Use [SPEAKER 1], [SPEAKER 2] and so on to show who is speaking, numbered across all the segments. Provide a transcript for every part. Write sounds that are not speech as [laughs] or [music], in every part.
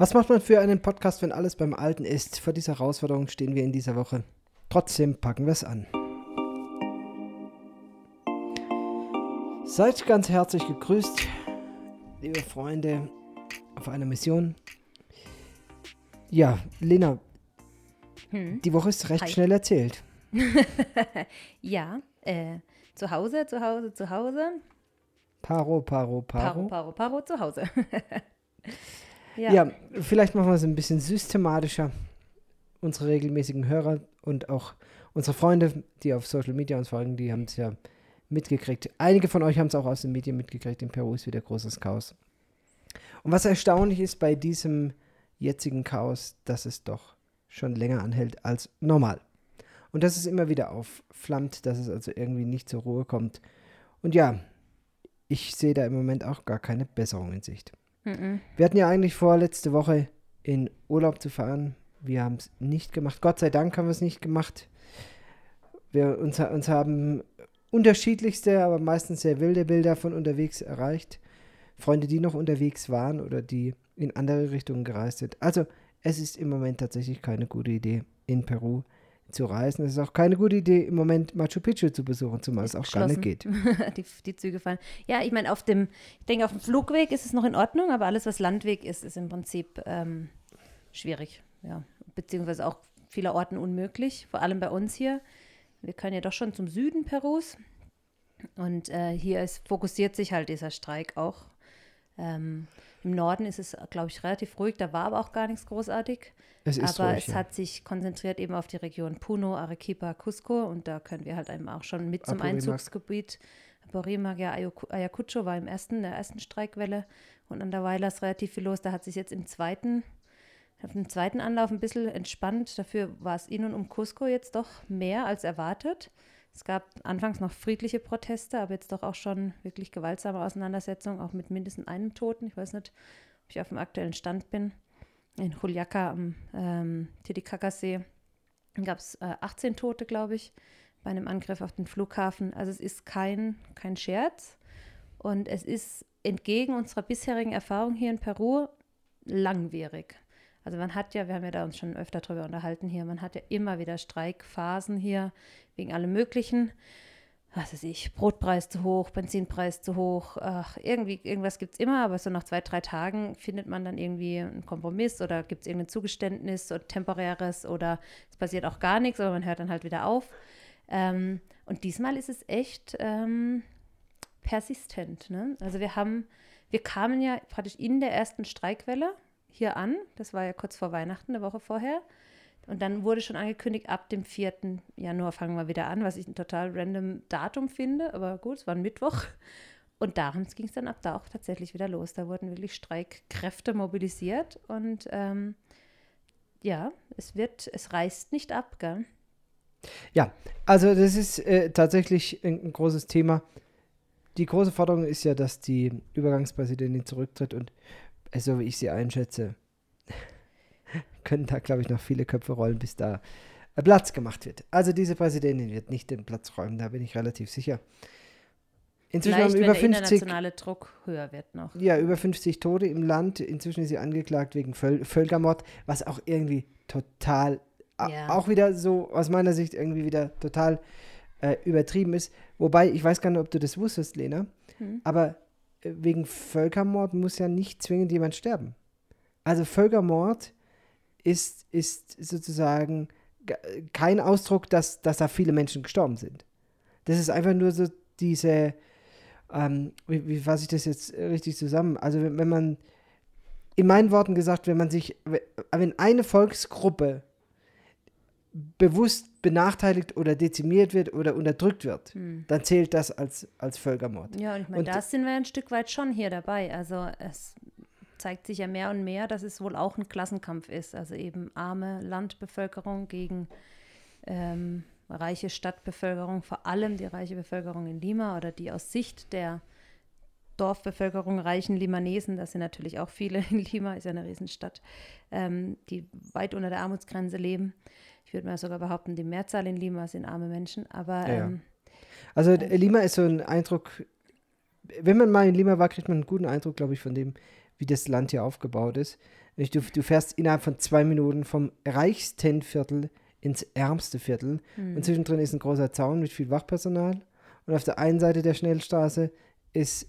[SPEAKER 1] Was macht man für einen Podcast, wenn alles beim Alten ist? Vor dieser Herausforderung stehen wir in dieser Woche. Trotzdem packen wir es an. Seid ganz herzlich gegrüßt, liebe Freunde, auf einer Mission. Ja, Lena, hm? die Woche ist recht Hi. schnell erzählt. [laughs]
[SPEAKER 2] ja, äh, zu Hause, zu Hause, zu Hause.
[SPEAKER 1] Paro, Paro, Paro.
[SPEAKER 2] Paro, Paro, Paro, zu Hause. [laughs]
[SPEAKER 1] ja. ja, vielleicht machen wir es ein bisschen systematischer. Unsere regelmäßigen Hörer und auch unsere Freunde, die auf Social Media uns folgen, die haben es ja mitgekriegt. Einige von euch haben es auch aus den Medien mitgekriegt. In Peru ist wieder großes Chaos. Und was erstaunlich ist bei diesem jetzigen Chaos, dass es doch schon länger anhält als normal. Und dass es immer wieder aufflammt, dass es also irgendwie nicht zur Ruhe kommt. Und ja, ich sehe da im Moment auch gar keine Besserung in Sicht. Mhm. Wir hatten ja eigentlich vor, letzte Woche in Urlaub zu fahren. Wir haben es nicht gemacht. Gott sei Dank haben wir es nicht gemacht. Wir uns, uns haben unterschiedlichste, aber meistens sehr wilde Bilder von unterwegs erreicht. Freunde, die noch unterwegs waren oder die in andere Richtungen gereist sind. Also es ist im Moment tatsächlich keine gute Idee, in Peru zu reisen. Es ist auch keine gute Idee, im Moment Machu Picchu zu besuchen, zumal es auch gar nicht geht. [laughs]
[SPEAKER 2] die, die, Züge fallen. Ja, ich meine, auf dem, ich denke, auf dem Flugweg ist es noch in Ordnung, aber alles, was Landweg ist, ist im Prinzip ähm, schwierig. Ja, beziehungsweise auch vieler Orten unmöglich, vor allem bei uns hier. Wir können ja doch schon zum Süden Perus. Und äh, hier ist, fokussiert sich halt dieser Streik auch. Ähm, Im Norden ist es, glaube ich, relativ ruhig. Da war aber auch gar nichts großartig. Es ist aber ruhig, es ja. hat sich konzentriert eben auf die Region Puno, Arequipa, Cusco. Und da können wir halt eben auch schon mit zum Apurimac. Einzugsgebiet. Apurimac, ja, Ayacucho war im ersten, der ersten Streikwelle. Und an der Weiler ist relativ viel los. Da hat sich jetzt im zweiten auf dem zweiten Anlauf ein bisschen entspannt. Dafür war es in und um Cusco jetzt doch mehr als erwartet. Es gab anfangs noch friedliche Proteste, aber jetzt doch auch schon wirklich gewaltsame Auseinandersetzungen, auch mit mindestens einem Toten. Ich weiß nicht, ob ich auf dem aktuellen Stand bin. In Juliaca am ähm, Titicacasee gab es äh, 18 Tote, glaube ich, bei einem Angriff auf den Flughafen. Also es ist kein, kein Scherz und es ist entgegen unserer bisherigen Erfahrung hier in Peru langwierig. Also man hat ja, wir haben ja da uns schon öfter darüber unterhalten hier, man hat ja immer wieder Streikphasen hier wegen allem Möglichen. Was weiß ich, Brotpreis zu hoch, Benzinpreis zu hoch, ach, irgendwie, irgendwas gibt es immer, aber so nach zwei, drei Tagen findet man dann irgendwie einen Kompromiss oder gibt es irgendein Zugeständnis oder temporäres oder es passiert auch gar nichts, aber man hört dann halt wieder auf. Ähm, und diesmal ist es echt ähm, persistent. Ne? Also wir haben, wir kamen ja praktisch in der ersten Streikwelle, hier an. Das war ja kurz vor Weihnachten, eine Woche vorher. Und dann wurde schon angekündigt, ab dem 4. Januar fangen wir wieder an, was ich ein total random Datum finde. Aber gut, es war ein Mittwoch. Und darum ging es dann ab da auch tatsächlich wieder los. Da wurden wirklich Streikkräfte mobilisiert. Und ähm, ja, es wird, es reißt nicht ab, gell?
[SPEAKER 1] Ja, also das ist äh, tatsächlich ein, ein, großes Thema. Die große Forderung ist ja, dass die Übergangspräsidentin zurücktritt und so wie ich sie einschätze, [laughs] können da, glaube ich, noch viele Köpfe rollen, bis da Platz gemacht wird. Also diese Präsidentin wird nicht den Platz räumen, da bin ich relativ sicher.
[SPEAKER 2] Inzwischen Vielleicht, haben über wenn der 50, internationale Druck höher wird noch.
[SPEAKER 1] Ja, über 50 Tote im Land. Inzwischen ist sie angeklagt wegen Völ Völkermord, was auch irgendwie total, ja. auch wieder so aus meiner Sicht irgendwie wieder total äh, übertrieben ist. Wobei, ich weiß gar nicht, ob du das wusstest, Lena, hm. aber wegen Völkermord muss ja nicht zwingend jemand sterben. Also Völkermord ist, ist sozusagen kein Ausdruck, dass, dass da viele Menschen gestorben sind. Das ist einfach nur so diese, ähm, wie, wie fasse ich das jetzt richtig zusammen? Also wenn, wenn man, in meinen Worten gesagt, wenn man sich, wenn eine Volksgruppe bewusst benachteiligt oder dezimiert wird oder unterdrückt wird, hm. dann zählt das als, als Völkermord.
[SPEAKER 2] Ja, und ich meine, da sind wir ein Stück weit schon hier dabei. Also es zeigt sich ja mehr und mehr, dass es wohl auch ein Klassenkampf ist. Also eben arme Landbevölkerung gegen ähm, reiche Stadtbevölkerung, vor allem die reiche Bevölkerung in Lima oder die aus Sicht der Dorfbevölkerung reichen Limanesen, das sind natürlich auch viele in [laughs] Lima, ist ja eine Riesenstadt, ähm, die weit unter der Armutsgrenze leben ich würde mal sogar behaupten, die Mehrzahl in Lima sind arme Menschen, aber. Ja, ähm,
[SPEAKER 1] also äh, Lima ist so ein Eindruck, wenn man mal in Lima war, kriegt man einen guten Eindruck, glaube ich, von dem, wie das Land hier aufgebaut ist. Du, du fährst innerhalb von zwei Minuten vom reichsten Viertel ins ärmste Viertel. Mhm. Und zwischendrin ist ein großer Zaun mit viel Wachpersonal. Und auf der einen Seite der Schnellstraße ist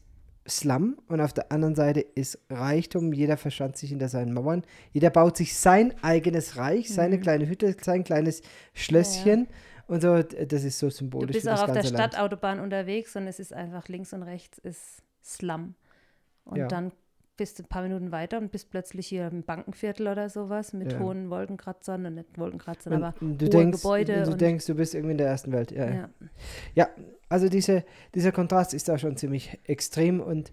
[SPEAKER 1] Slum und auf der anderen Seite ist Reichtum. Jeder verschanzt sich hinter seinen Mauern. Jeder baut sich sein eigenes Reich, mhm. seine kleine Hütte, sein kleines Schlösschen. Ja. Und so, das ist so symbolisch. Du
[SPEAKER 2] bist auch auf der Stadtautobahn unterwegs und es ist einfach links und rechts ist Slum. Und ja. dann bist du ein paar Minuten weiter und bist plötzlich hier im Bankenviertel oder sowas mit ja. hohen Wolkenkratzern und nicht Wolkenkratzern, und aber
[SPEAKER 1] du hohe denkst, Gebäude. Du denkst, du bist irgendwie in der ersten Welt. Ja, ja. ja also diese, dieser Kontrast ist da schon ziemlich extrem und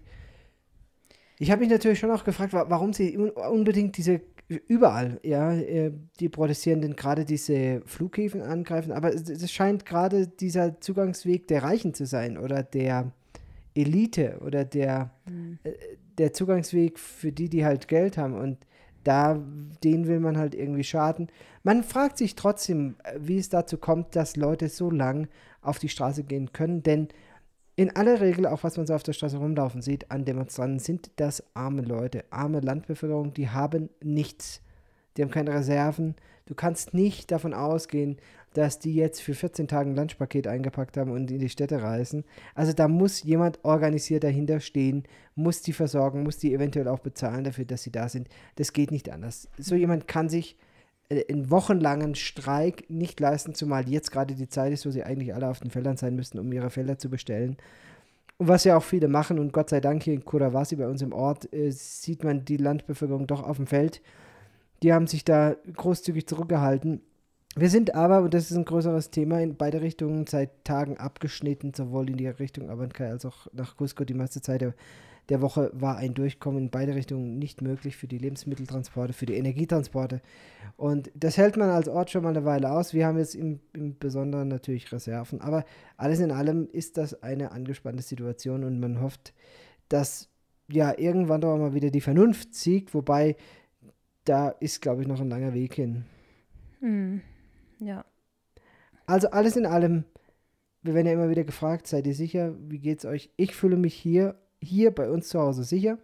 [SPEAKER 1] ich habe mich natürlich schon auch gefragt, warum sie unbedingt diese überall, ja, äh, die Protestierenden gerade diese Flughäfen angreifen, aber es scheint gerade dieser Zugangsweg der Reichen zu sein oder der Elite oder der, mhm. äh, der Zugangsweg für die, die halt Geld haben und da, den will man halt irgendwie schaden. Man fragt sich trotzdem, wie es dazu kommt, dass Leute so lang auf die Straße gehen können, denn in aller Regel, auch was man so auf der Straße rumlaufen sieht, an Demonstranten, sind das arme Leute, arme Landbevölkerung, die haben nichts. Die haben keine Reserven. Du kannst nicht davon ausgehen, dass die jetzt für 14 Tage ein Lunchpaket eingepackt haben und in die Städte reisen. Also da muss jemand organisiert dahinter stehen, muss die versorgen, muss die eventuell auch bezahlen dafür, dass sie da sind. Das geht nicht anders. So jemand kann sich äh, einen wochenlangen Streik nicht leisten, zumal jetzt gerade die Zeit ist, wo sie eigentlich alle auf den Feldern sein müssten, um ihre Felder zu bestellen. Und was ja auch viele machen, und Gott sei Dank hier in Kurawasi bei uns im Ort, äh, sieht man die Landbevölkerung doch auf dem Feld. Die haben sich da großzügig zurückgehalten. Wir sind aber, und das ist ein größeres Thema, in beide Richtungen seit Tagen abgeschnitten, sowohl in die Richtung Abancay als auch nach Cusco. Die meiste Zeit der, der, Woche war ein Durchkommen in beide Richtungen nicht möglich für die Lebensmitteltransporte, für die Energietransporte. Und das hält man als Ort schon mal eine Weile aus. Wir haben jetzt im, im Besonderen natürlich Reserven. Aber alles in allem ist das eine angespannte Situation und man hofft, dass ja irgendwann doch mal wieder die Vernunft siegt, wobei da ist, glaube ich, noch ein langer Weg hin.
[SPEAKER 2] Hm. Ja.
[SPEAKER 1] Also alles in allem, wir werden ja immer wieder gefragt, seid ihr sicher, wie geht's euch? Ich fühle mich hier, hier bei uns zu Hause sicher.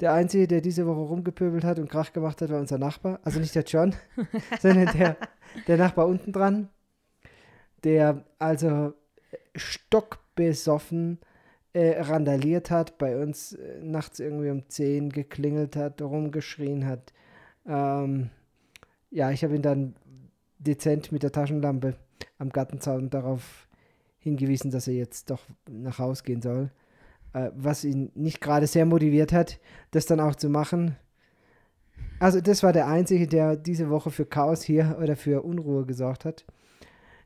[SPEAKER 1] Der Einzige, der diese Woche rumgepöbelt hat und Krach gemacht hat, war unser Nachbar. Also nicht der John, [laughs] sondern der, der Nachbar unten dran. Der also stockbesoffen äh, randaliert hat, bei uns äh, nachts irgendwie um 10 geklingelt hat, rumgeschrien hat. Ähm, ja, ich habe ihn dann dezent mit der Taschenlampe am Gartenzaun darauf hingewiesen, dass er jetzt doch nach Haus gehen soll. Äh, was ihn nicht gerade sehr motiviert hat, das dann auch zu machen. Also das war der Einzige, der diese Woche für Chaos hier oder für Unruhe gesorgt hat.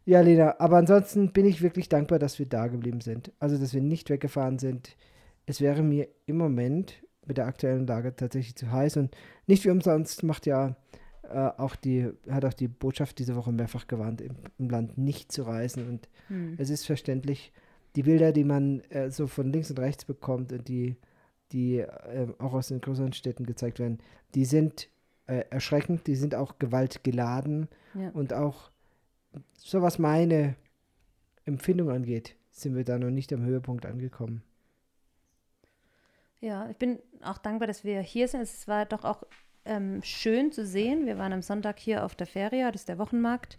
[SPEAKER 1] Ja, Lena, aber ansonsten bin ich wirklich dankbar, dass wir da geblieben sind. Also, dass wir nicht weggefahren sind. Es wäre mir im Moment mit der aktuellen Lage tatsächlich zu heiß und nicht wie umsonst macht ja äh, auch die, hat auch die Botschaft diese Woche mehrfach gewarnt, im, im Land nicht zu reisen. Und hm. es ist verständlich, die Bilder, die man äh, so von links und rechts bekommt und die, die äh, auch aus den größeren Städten gezeigt werden, die sind äh, erschreckend, die sind auch gewaltgeladen ja. und auch so was meine Empfindung angeht, sind wir da noch nicht am Höhepunkt angekommen.
[SPEAKER 2] Ja, ich bin auch dankbar, dass wir hier sind. Es war doch auch ähm, schön zu sehen. Wir waren am Sonntag hier auf der Feria, das ist der Wochenmarkt.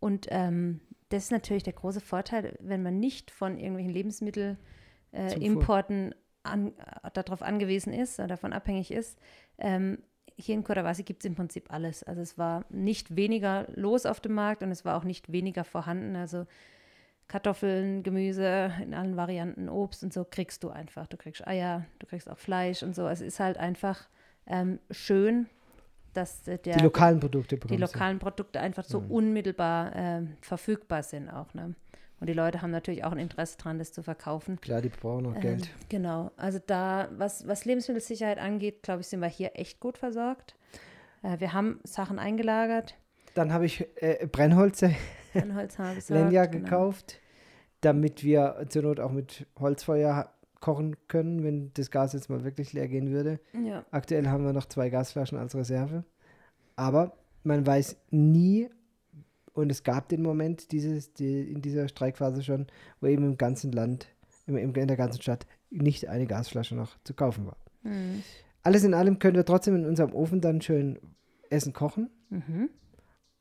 [SPEAKER 2] Und ähm, das ist natürlich der große Vorteil, wenn man nicht von irgendwelchen Lebensmittelimporten äh, an, äh, darauf angewiesen ist oder davon abhängig ist. Ähm, hier in Kodawasi gibt es im Prinzip alles. Also es war nicht weniger los auf dem Markt und es war auch nicht weniger vorhanden. Also Kartoffeln, Gemüse in allen Varianten, Obst und so kriegst du einfach. Du kriegst Eier, du kriegst auch Fleisch und so. Es ist halt einfach ähm, schön, dass der,
[SPEAKER 1] die lokalen Produkte
[SPEAKER 2] die lokalen Produkte einfach so mhm. unmittelbar äh, verfügbar sind auch. Ne? Und die Leute haben natürlich auch ein Interesse daran, das zu verkaufen.
[SPEAKER 1] Klar, die brauchen auch ähm, Geld.
[SPEAKER 2] Genau. Also da, was, was Lebensmittelsicherheit angeht, glaube ich, sind wir hier echt gut versorgt. Äh, wir haben Sachen eingelagert.
[SPEAKER 1] Dann habe ich äh, Brennholze,
[SPEAKER 2] Brennholz [laughs]
[SPEAKER 1] Lenja genau. gekauft, damit wir zur Not auch mit Holzfeuer kochen können, wenn das Gas jetzt mal wirklich leer gehen würde.
[SPEAKER 2] Ja.
[SPEAKER 1] Aktuell haben wir noch zwei Gasflaschen als Reserve. Aber man weiß nie, und es gab den Moment dieses, die, in dieser Streikphase schon, wo eben im ganzen Land, im, in der ganzen Stadt nicht eine Gasflasche noch zu kaufen war.
[SPEAKER 2] Mhm.
[SPEAKER 1] alles in allem können wir trotzdem in unserem Ofen dann schön Essen kochen.
[SPEAKER 2] Mhm.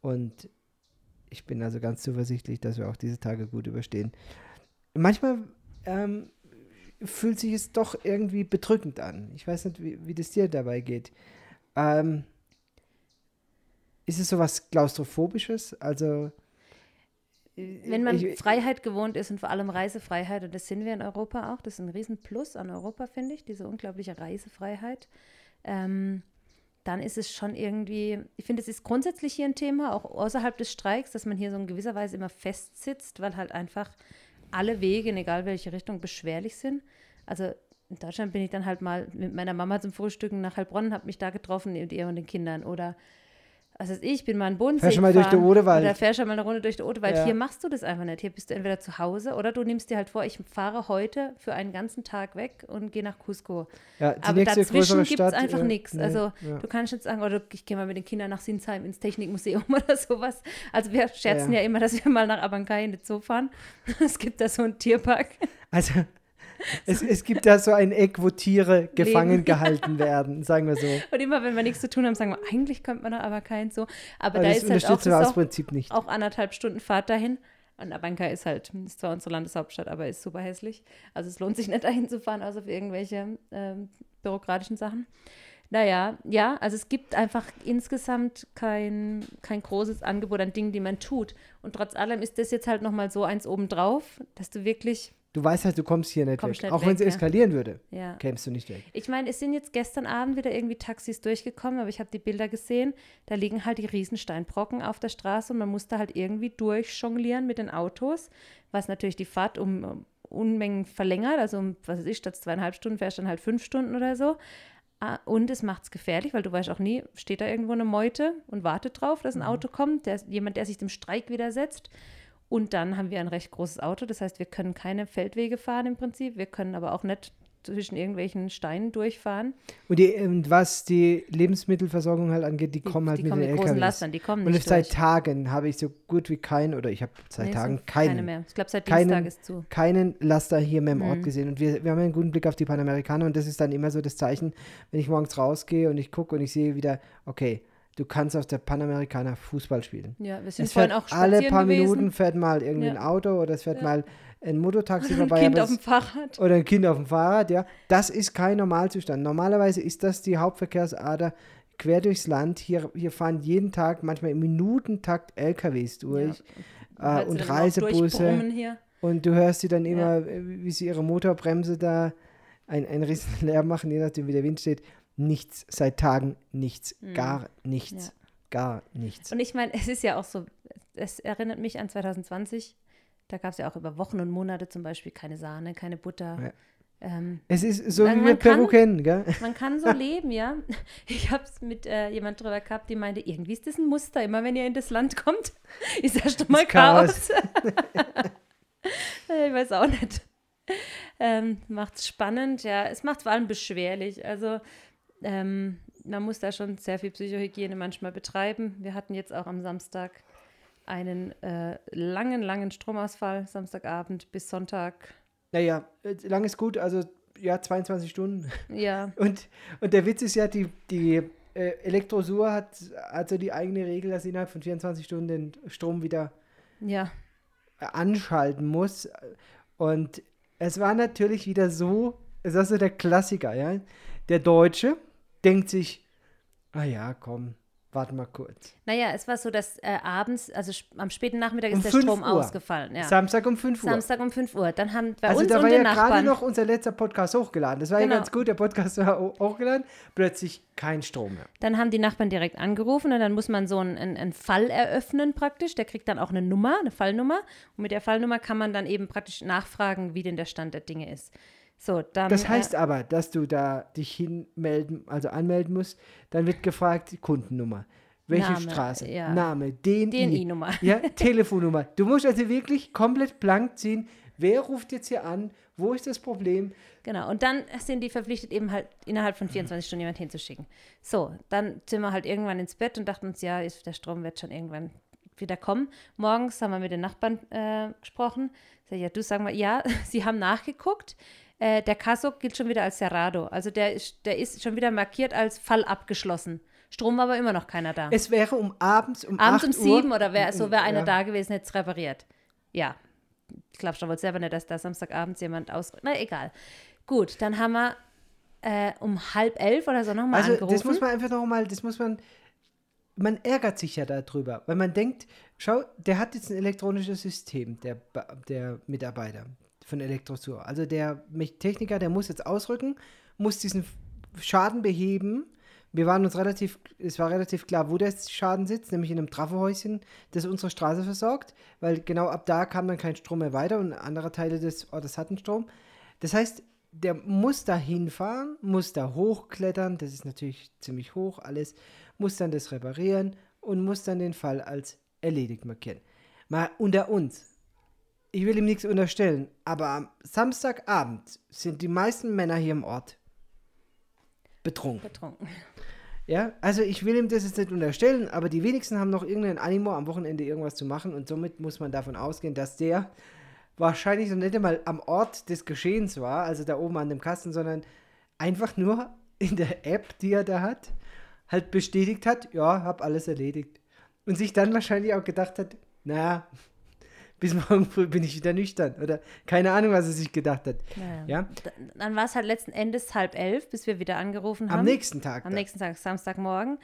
[SPEAKER 1] Und ich bin also ganz zuversichtlich, dass wir auch diese Tage gut überstehen. Manchmal ähm, fühlt sich es doch irgendwie bedrückend an. Ich weiß nicht, wie, wie das dir dabei geht. Ähm, ist es sowas Klaustrophobisches? Also.
[SPEAKER 2] Wenn man ich, Freiheit gewohnt ist und vor allem Reisefreiheit, und das sind wir in Europa auch, das ist ein Riesenplus an Europa, finde ich, diese unglaubliche Reisefreiheit. Ähm, dann ist es schon irgendwie, ich finde, es ist grundsätzlich hier ein Thema, auch außerhalb des Streiks, dass man hier so in gewisser Weise immer festsitzt, weil halt einfach alle Wege, in egal welche Richtung, beschwerlich sind. Also in Deutschland bin ich dann halt mal mit meiner Mama zum Frühstücken nach Heilbronn, habe mich da getroffen mit ihr und den Kindern. Oder was weiß ich, bin mal in Bodensee
[SPEAKER 1] Fährst du mal durch den Odewald.
[SPEAKER 2] Oder fährst du mal eine Runde durch den Odewald. Ja. Hier machst du das einfach nicht. Hier bist du entweder zu Hause oder du nimmst dir halt vor, ich fahre heute für einen ganzen Tag weg und gehe nach Cusco.
[SPEAKER 1] Ja,
[SPEAKER 2] Aber dazwischen gibt es einfach
[SPEAKER 1] äh,
[SPEAKER 2] nichts.
[SPEAKER 1] nee,
[SPEAKER 2] also
[SPEAKER 1] ja.
[SPEAKER 2] du kannst nicht sagen, oder ich gehe mal mit den Kindern nach Sinsheim ins Technikmuseum [laughs] oder sowas. Also wir scherzen
[SPEAKER 1] Ja.
[SPEAKER 2] ja, immer, dass wir mal nach Abancay in den Zoo fahren. [laughs] es gibt da so einen Tierpark.
[SPEAKER 1] Also, es, es gibt da so ein Eck, wo Tiere gefangen gehalten werden, sagen wir so.
[SPEAKER 2] Und immer, wenn wir nichts zu tun haben, sagen wir, eigentlich könnte man nach Abancay so. Aber,
[SPEAKER 1] Aber
[SPEAKER 2] da ist halt auch, das
[SPEAKER 1] Prinzip nicht.
[SPEAKER 2] auch anderthalb Stunden Fahrt dahin. Und Abancay ist halt, ist zwar unsere Landeshauptstadt, aber ist super hässlich. Also es lohnt sich nicht [laughs] dahin zu fahren, außer für irgendwelche ähm, bürokratischen Sachen. Naja, ja, also es gibt einfach insgesamt kein, kein großes Angebot an Dingen, die man tut. Und trotz allem ist das jetzt halt nochmal so eins obendrauf, dass du wirklich,
[SPEAKER 1] Du weißt halt, du kommst hier nicht
[SPEAKER 2] Kommst
[SPEAKER 1] weg.
[SPEAKER 2] nicht
[SPEAKER 1] Auch wenn es
[SPEAKER 2] weg, ja.
[SPEAKER 1] eskalieren würde,
[SPEAKER 2] ja.
[SPEAKER 1] kämst du nicht weg.
[SPEAKER 2] Ich meine, es sind jetzt gestern Abend wieder irgendwie Taxis durchgekommen, aber ich habe die Bilder gesehen. Da liegen halt die Riesensteinbrocken auf der Straße und man muss da halt irgendwie durchjonglieren mit den Autos, was natürlich die Fahrt um, um Unmengen verlängert. Also um, was weiß ich, statt zweieinhalb Stunden fährst du dann halt fünf Stunden oder so. Ah, Und es macht es gefährlich, weil du weißt auch nie, steht da irgendwo eine Meute und wartet drauf, dass ein Auto kommt, der, jemand, der sich dem Streik widersetzt. Und dann haben wir ein recht großes Auto, das heißt, wir können keine Feldwege fahren im Prinzip, wir können aber auch nicht zwischen irgendwelchen Steinen durchfahren.
[SPEAKER 1] Und, die, und was die Lebensmittelversorgung halt angeht, die, kommen halt
[SPEAKER 2] die
[SPEAKER 1] mit
[SPEAKER 2] kommen
[SPEAKER 1] den
[SPEAKER 2] mit großen
[SPEAKER 1] LKWs.
[SPEAKER 2] Lastern, die kommen
[SPEAKER 1] Und
[SPEAKER 2] nicht
[SPEAKER 1] seit
[SPEAKER 2] durch.
[SPEAKER 1] Tagen habe ich so gut wie keinen, oder ich habe seit
[SPEAKER 2] Nee,
[SPEAKER 1] Tagen
[SPEAKER 2] sind keine
[SPEAKER 1] keinen,
[SPEAKER 2] mehr. Ich glaube, seit
[SPEAKER 1] keinen-
[SPEAKER 2] Dienstag ist zu.
[SPEAKER 1] keinen Laster hier mehr im Ort
[SPEAKER 2] Mhm.
[SPEAKER 1] gesehen. Und wir, wir haben einen guten Blick auf die Panamerikaner und das ist dann immer so das Zeichen, wenn ich morgens rausgehe und ich gucke und ich sehe wieder, okay, du kannst auf der Panamerikaner Fußball spielen.
[SPEAKER 2] Ja, wir sind
[SPEAKER 1] Es
[SPEAKER 2] vorhin
[SPEAKER 1] fährt
[SPEAKER 2] auch
[SPEAKER 1] alle paar
[SPEAKER 2] gewesen.
[SPEAKER 1] Minuten fährt mal irgendwie
[SPEAKER 2] Ja.
[SPEAKER 1] ein Auto oder es fährt
[SPEAKER 2] Ja.
[SPEAKER 1] mal ein Motortaxi [laughs]
[SPEAKER 2] Ein
[SPEAKER 1] vorbei.
[SPEAKER 2] Kind
[SPEAKER 1] aber
[SPEAKER 2] auf dem Fahrrad.
[SPEAKER 1] oder ein Kind auf dem Fahrrad, ja. Das ist kein Normalzustand. Normalerweise ist das die Hauptverkehrsader quer durchs Land. Hier, hier fahren jeden Tag, manchmal im Minutentakt LKWs durch äh,
[SPEAKER 2] Halt sie
[SPEAKER 1] und Reisebusse. Und du hörst sie dann immer, äh, wie sie ihre Motorbremse da ein, ein riesen Lärm [laughs] machen, je nachdem wie der Wind steht. Nichts, seit Tagen nichts, gar nichts,
[SPEAKER 2] Ja.
[SPEAKER 1] gar nichts.
[SPEAKER 2] Und ich meine, es ist ja auch so, es erinnert mich an 2020. Da gab es ja auch über Wochen und Monate zum Beispiel keine Sahne, keine Butter.
[SPEAKER 1] Ja.
[SPEAKER 2] Ähm,
[SPEAKER 1] Es ist so, wie
[SPEAKER 2] man
[SPEAKER 1] wir Peru
[SPEAKER 2] kann-
[SPEAKER 1] kennen, gell?
[SPEAKER 2] man kann so [laughs] leben, ja. Ich habe es mit äh, jemand drüber gehabt, die meinte, irgendwie ist das ein Muster. Immer wenn ihr in das Land kommt, [laughs] ist ja schon mal
[SPEAKER 1] Chaos.
[SPEAKER 2] Chaos. [laughs] ich weiß auch nicht. Ähm, macht es spannend, ja. Es macht vor allem beschwerlich. Also ähm, man muss da schon sehr viel Psychohygiene manchmal betreiben. Wir hatten jetzt auch am Samstag einen äh, langen, langen Stromausfall, Samstagabend bis Sonntag.
[SPEAKER 1] Naja, äh, lang ist gut, also ja, 22 Stunden.
[SPEAKER 2] Ja, [laughs]
[SPEAKER 1] Und, und der Witz ist ja, die, die äh, Elektrosur hat also die eigene Regel, dass sie innerhalb von 24 Stunden den Strom wieder
[SPEAKER 2] ja,
[SPEAKER 1] anschalten muss. Und es war natürlich wieder so, es ist so der Klassiker, ja. Der Deutsche denkt sich, ah ja, komm, warte mal kurz.
[SPEAKER 2] Naja, es war so, dass äh, abends, also am späten Nachmittag
[SPEAKER 1] Um
[SPEAKER 2] ist der
[SPEAKER 1] 5
[SPEAKER 2] Strom
[SPEAKER 1] Uhr.
[SPEAKER 2] ausgefallen. Ja.
[SPEAKER 1] Samstag um 5 Uhr.
[SPEAKER 2] Samstag um 5 Uhr. Dann haben bei
[SPEAKER 1] also
[SPEAKER 2] uns
[SPEAKER 1] da war ja gerade noch unser letzter Podcast hochgeladen. Das war
[SPEAKER 2] Genau.
[SPEAKER 1] ja ganz gut, der Podcast war ho- hochgeladen. Plötzlich kein Strom mehr.
[SPEAKER 2] Dann haben die Nachbarn direkt angerufen und dann muss man so einen, einen, einen Fall eröffnen praktisch. Der kriegt dann auch eine Nummer, eine Fallnummer. Und mit der Fallnummer kann man dann eben praktisch nachfragen, wie denn der Stand der Dinge ist. So, dann.
[SPEAKER 1] Das heißt
[SPEAKER 2] äh,
[SPEAKER 1] aber, dass du da dich hinmelden, also anmelden musst. Dann wird gefragt, die Kundennummer. Welche
[SPEAKER 2] Name,
[SPEAKER 1] Straße?
[SPEAKER 2] ja.
[SPEAKER 1] Name, DNI.
[SPEAKER 2] DNI-Nummer. [laughs]
[SPEAKER 1] Ja, Telefonnummer. Du musst also wirklich komplett blank ziehen. Wer ruft jetzt hier an? Wo ist das Problem?
[SPEAKER 2] Genau, und dann sind die verpflichtet, eben halt innerhalb von 24 Stunden jemand hinzuschicken. So, dann sind wir halt irgendwann ins Bett und dachten uns, ja, ist, der Strom wird schon irgendwann wieder kommen. Morgens haben wir mit den Nachbarn äh, gesprochen. Sag ja, du sagen wir, ja, [laughs] sie haben nachgeguckt. Äh, der Caso gilt schon wieder als Cerrado. Also der ist, der ist schon wieder markiert als Fall abgeschlossen. Strom war aber immer noch keiner da.
[SPEAKER 1] Es wäre um abends um
[SPEAKER 2] Abends um
[SPEAKER 1] 8 Uhr,
[SPEAKER 2] sieben oder wär, so wäre einer
[SPEAKER 1] Ja.
[SPEAKER 2] da gewesen, hätte es repariert. Ja. Ich glaube schon wohl selber nicht, dass da Samstagabends jemand aus. Na, egal. Gut, dann haben wir äh, um halb elf oder so nochmal
[SPEAKER 1] Also
[SPEAKER 2] angerufen.
[SPEAKER 1] das muss man einfach noch mal, das muss man, man ärgert sich ja darüber, weil man denkt, schau, der hat jetzt ein elektronisches System, der, der Mitarbeiter von Elektrosur. Also der Techniker, der muss jetzt ausrücken, muss diesen Schaden beheben. Wir waren uns relativ, es war relativ klar, wo der Schaden sitzt, nämlich in einem Trafohäuschen, das unsere Straße versorgt, weil genau ab da kam dann kein Strom mehr weiter und andere Teile des Ortes hatten Strom. Das heißt, der muss da hinfahren, muss da hochklettern, das ist natürlich ziemlich hoch alles, muss dann das reparieren und muss dann den Fall als erledigt markieren. Mal unter uns. Ich will ihm nichts unterstellen, aber am Samstagabend sind die meisten Männer hier im Ort betrunken.
[SPEAKER 2] betrunken.
[SPEAKER 1] Ja, also ich will ihm das jetzt nicht unterstellen, aber die wenigsten haben noch irgendeinen Animo am Wochenende irgendwas zu machen und somit muss man davon ausgehen, dass der wahrscheinlich noch nicht einmal am Ort des Geschehens war, also da oben an dem Kasten, sondern einfach nur in der App, die er da hat, halt bestätigt hat, ja, hab alles erledigt. Und sich dann wahrscheinlich auch gedacht hat, naja, bis morgen früh bin ich wieder nüchtern oder keine Ahnung, was er sich gedacht hat. Ja,
[SPEAKER 2] D- Dann war es halt letzten Endes halb elf, bis wir wieder angerufen haben.
[SPEAKER 1] am nächsten Tag.
[SPEAKER 2] Am nächsten Tag, Samstagmorgen.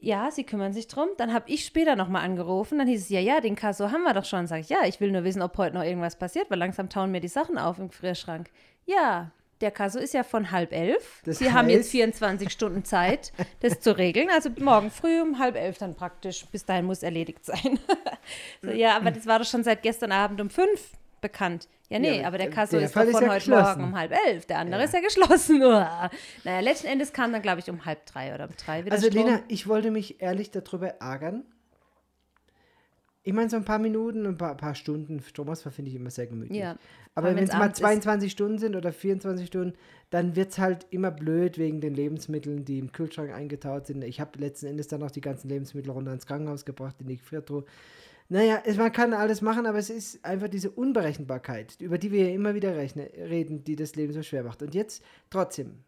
[SPEAKER 2] Ja, sie kümmern sich drum. Dann habe ich später nochmal angerufen. Dann hieß es, ja, ja, den Kasso haben wir doch schon. Sag ich, ja, ich will nur wissen, ob heute noch irgendwas passiert, weil langsam tauen mir die Sachen auf im Gefrierschrank. Ja, der Kasso ist ja von halb elf.
[SPEAKER 1] Das
[SPEAKER 2] Sie haben jetzt
[SPEAKER 1] heißt-
[SPEAKER 2] 24 Stunden Zeit, [laughs] das zu regeln. Also morgen früh um halb elf dann praktisch. Bis dahin muss erledigt sein. [laughs] so, ja, aber das war doch schon seit gestern Abend um fünf bekannt. Ja, nee,
[SPEAKER 1] Ja,
[SPEAKER 2] aber der Kasso
[SPEAKER 1] der
[SPEAKER 2] ist doch
[SPEAKER 1] ist
[SPEAKER 2] von
[SPEAKER 1] ja
[SPEAKER 2] heute
[SPEAKER 1] geschlossen.
[SPEAKER 2] Morgen um halb elf. Der andere
[SPEAKER 1] Ja.
[SPEAKER 2] ist ja geschlossen. [laughs] Uah. Naja, letzten Endes kam dann, glaube ich, um halb drei oder um drei wieder
[SPEAKER 1] Also
[SPEAKER 2] Strom.
[SPEAKER 1] Lena, ich wollte mich ehrlich darüber ärgern. Ich meine, so ein paar Minuten, ein paar, paar Stunden Stromausfall finde ich immer sehr gemütlich.
[SPEAKER 2] Ja.
[SPEAKER 1] Aber wenn es mal
[SPEAKER 2] abends ist.
[SPEAKER 1] 22 Stunden sind oder 24 Stunden, dann wird es halt immer blöd wegen den Lebensmitteln, die im Kühlschrank eingetaut sind. Ich habe letzten Endes dann noch die ganzen Lebensmittel runter ins Krankenhaus gebracht, in die Gefriertruhe. Naja, es, man kann alles machen, aber es ist einfach diese Unberechenbarkeit, über die wir ja immer wieder rechne, reden, die das Leben so schwer macht. Und jetzt trotzdem.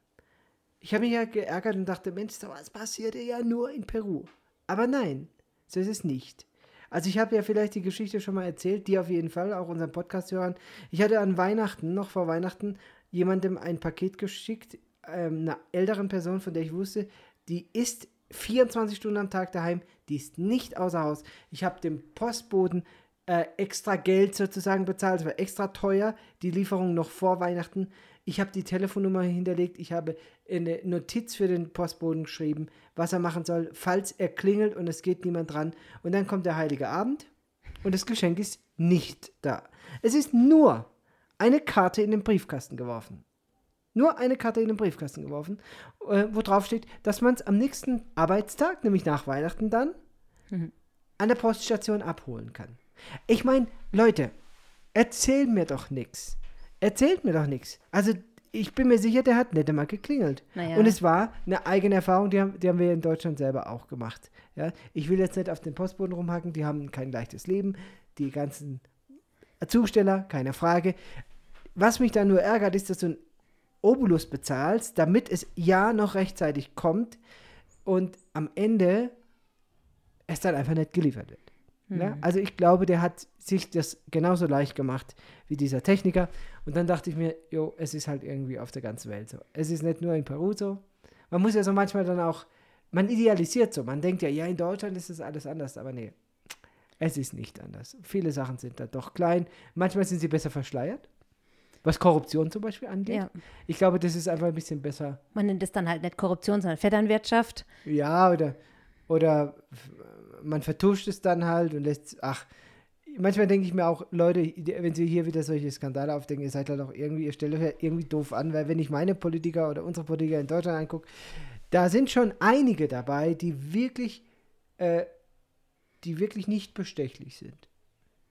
[SPEAKER 1] Ich habe mich ja geärgert und dachte, Mensch, sowas passierte ja nur in Peru. Aber nein, so ist es nicht. Also ich habe ja vielleicht die Geschichte schon mal erzählt, die auf jeden Fall, auch unseren Podcast hören. Ich hatte an Weihnachten, noch vor Weihnachten, jemandem ein Paket geschickt, ähm, einer älteren Person, von der ich wusste, die ist 24 Stunden am Tag daheim, die ist nicht außer Haus. Ich habe dem Postboten äh, extra Geld sozusagen bezahlt, es war extra teuer, die Lieferung noch vor Weihnachten. Ich habe die Telefonnummer hinterlegt, ich habe eine Notiz für den Postboten geschrieben, was er machen soll, falls er klingelt und es geht niemand dran. Und dann kommt der heilige Abend und das Geschenk ist nicht da. Es ist nur eine Karte in den Briefkasten geworfen. Nur eine Karte in den Briefkasten geworfen, äh, wo drauf steht, dass man es am nächsten Arbeitstag, nämlich nach Weihnachten dann, an der Poststation abholen kann. Ich meine, Leute, erzähl mir doch nichts. Erzählt mir doch nichts. Also, ich bin mir sicher, der hat nicht einmal geklingelt.
[SPEAKER 2] Naja.
[SPEAKER 1] Und es war eine eigene Erfahrung, die haben, die haben wir in Deutschland selber auch gemacht. Ja? Ich will jetzt nicht auf den Postboden rumhacken, die haben kein leichtes Leben. Die ganzen Zusteller, keine Frage. Was mich da nur ärgert, ist, dass du einen Obolus bezahlst, damit es ja noch rechtzeitig kommt und am Ende es dann einfach nicht geliefert wird. Ja? Also ich glaube, der hat sich das genauso leicht gemacht wie dieser Techniker. Und dann dachte ich mir, jo, es ist halt irgendwie auf der ganzen Welt so. Es ist nicht nur in Peru so. Man muss ja so manchmal dann auch, man idealisiert so. Man denkt ja, ja, in Deutschland ist das alles anders, aber nee, es ist nicht anders. Viele Sachen sind da doch klein. Manchmal sind sie besser verschleiert, was Korruption zum Beispiel angeht.
[SPEAKER 2] Ja.
[SPEAKER 1] Ich glaube, das ist einfach ein bisschen besser.
[SPEAKER 2] Man nennt es dann halt nicht Korruption, sondern Vetternwirtschaft.
[SPEAKER 1] Ja, oder, oder man vertuscht es dann halt und lässt, ach, manchmal denke ich mir auch, Leute, wenn sie hier wieder solche Skandale aufdecken, ihr seid halt auch irgendwie, ihr stellt euch ja irgendwie doof an, weil wenn ich meine Politiker oder unsere Politiker in Deutschland angucke, da sind schon einige dabei, die wirklich, äh, die wirklich nicht bestechlich sind.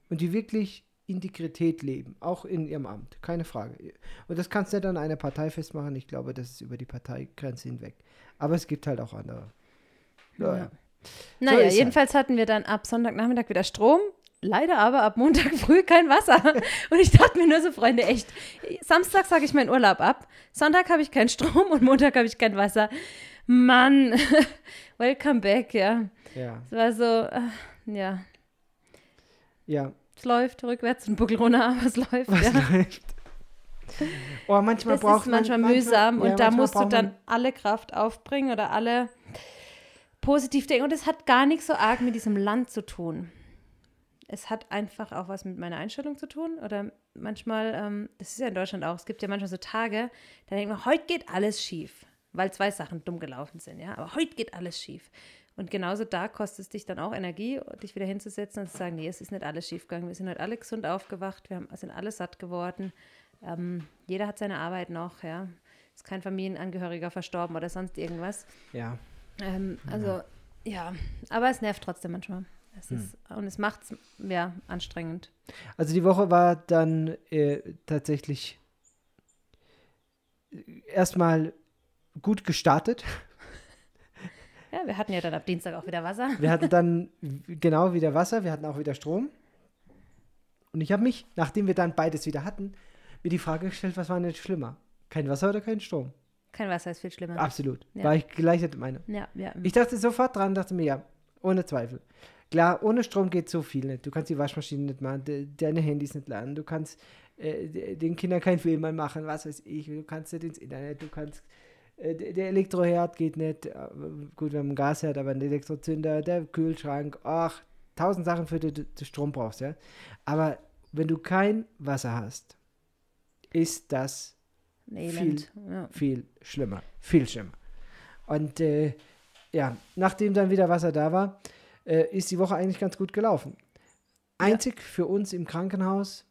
[SPEAKER 1] Und die wirklich Integrität leben, auch in ihrem Amt, keine Frage. Und das kannst du nicht an einer Partei festmachen, ich glaube, das ist über die Parteigrenze hinweg. Aber es gibt halt auch andere. Ja.
[SPEAKER 2] Ja.
[SPEAKER 1] So
[SPEAKER 2] Naja,
[SPEAKER 1] ist
[SPEAKER 2] jedenfalls hatten wir dann ab Sonntagnachmittag wieder Strom. Leider aber ab Montag [laughs] früh kein Wasser. Und ich dachte mir nur so, Freunde, echt, Samstag sage ich meinen Urlaub ab, Sonntag habe ich keinen Strom und Montag habe ich kein Wasser. Mann, [laughs] welcome back, ja.
[SPEAKER 1] Ja.
[SPEAKER 2] Es war so, äh, ja.
[SPEAKER 1] Ja.
[SPEAKER 2] Es läuft rückwärts und Buckel runter, [laughs] aber es läuft.
[SPEAKER 1] Was
[SPEAKER 2] ja.
[SPEAKER 1] läuft? Oh, manchmal
[SPEAKER 2] das
[SPEAKER 1] braucht
[SPEAKER 2] ist manchmal
[SPEAKER 1] man,
[SPEAKER 2] mühsam
[SPEAKER 1] ja,
[SPEAKER 2] und da
[SPEAKER 1] manchmal
[SPEAKER 2] musst du dann alle Kraft aufbringen oder alle positiv denken. Und es hat gar nichts so arg mit diesem Land zu tun. Es hat einfach auch was mit meiner Einstellung zu tun. Oder manchmal, ähm, das ist ja in Deutschland auch, es gibt ja manchmal so Tage, da denkt man, heute geht alles schief, weil zwei Sachen dumm gelaufen sind, ja. Aber heute geht alles schief. Und genauso da kostet es dich dann auch Energie, dich wieder hinzusetzen und zu sagen, nee, es ist nicht alles schief gegangen. Wir sind heute alle gesund aufgewacht, wir haben, sind alle satt geworden. Ähm, jeder hat seine Arbeit noch, ja. Ist kein Familienangehöriger verstorben oder sonst irgendwas.
[SPEAKER 1] Ja.
[SPEAKER 2] Ähm, also, ja, aber es nervt trotzdem manchmal. Es
[SPEAKER 1] Hm.
[SPEAKER 2] ist, und es macht es ja anstrengend.
[SPEAKER 1] Also die Woche war dann äh, tatsächlich äh, erstmal gut gestartet. [laughs]
[SPEAKER 2] Ja, wir hatten ja dann ab Dienstag auch wieder Wasser.
[SPEAKER 1] Wir hatten dann [laughs] genau wieder Wasser, wir hatten auch wieder Strom. Und ich habe mich, nachdem wir dann beides wieder hatten, mir die Frage gestellt, was war denn jetzt schlimmer? Kein Wasser oder kein Strom?
[SPEAKER 2] Kein Wasser ist viel schlimmer.
[SPEAKER 1] Absolut.
[SPEAKER 2] Ja.
[SPEAKER 1] War ich gleich Meinung.
[SPEAKER 2] Ja, ja.
[SPEAKER 1] Ich dachte sofort dran, dachte mir, ja, ohne Zweifel. Klar, ohne Strom geht so viel nicht. Du kannst die Waschmaschine nicht machen, de, deine Handys nicht laden, du kannst äh, de- den Kindern keinen Film mehr machen, was weiß ich. Du kannst nicht ins Internet, du kannst. Äh, de- der Elektroherd geht nicht. äh, Gut, wir haben einen Gasherd, aber ein Elektrozünder, der Kühlschrank, ach, tausend Sachen, für die du du Strom brauchst, ja. Aber wenn du kein Wasser hast, ist das
[SPEAKER 2] Elend. Ja.
[SPEAKER 1] viel schlimmer. Viel schlimmer. Und äh, ja, nachdem dann wieder Wasser da war, äh, ist die Woche eigentlich ganz gut gelaufen. Einzig für uns im Krankenhaus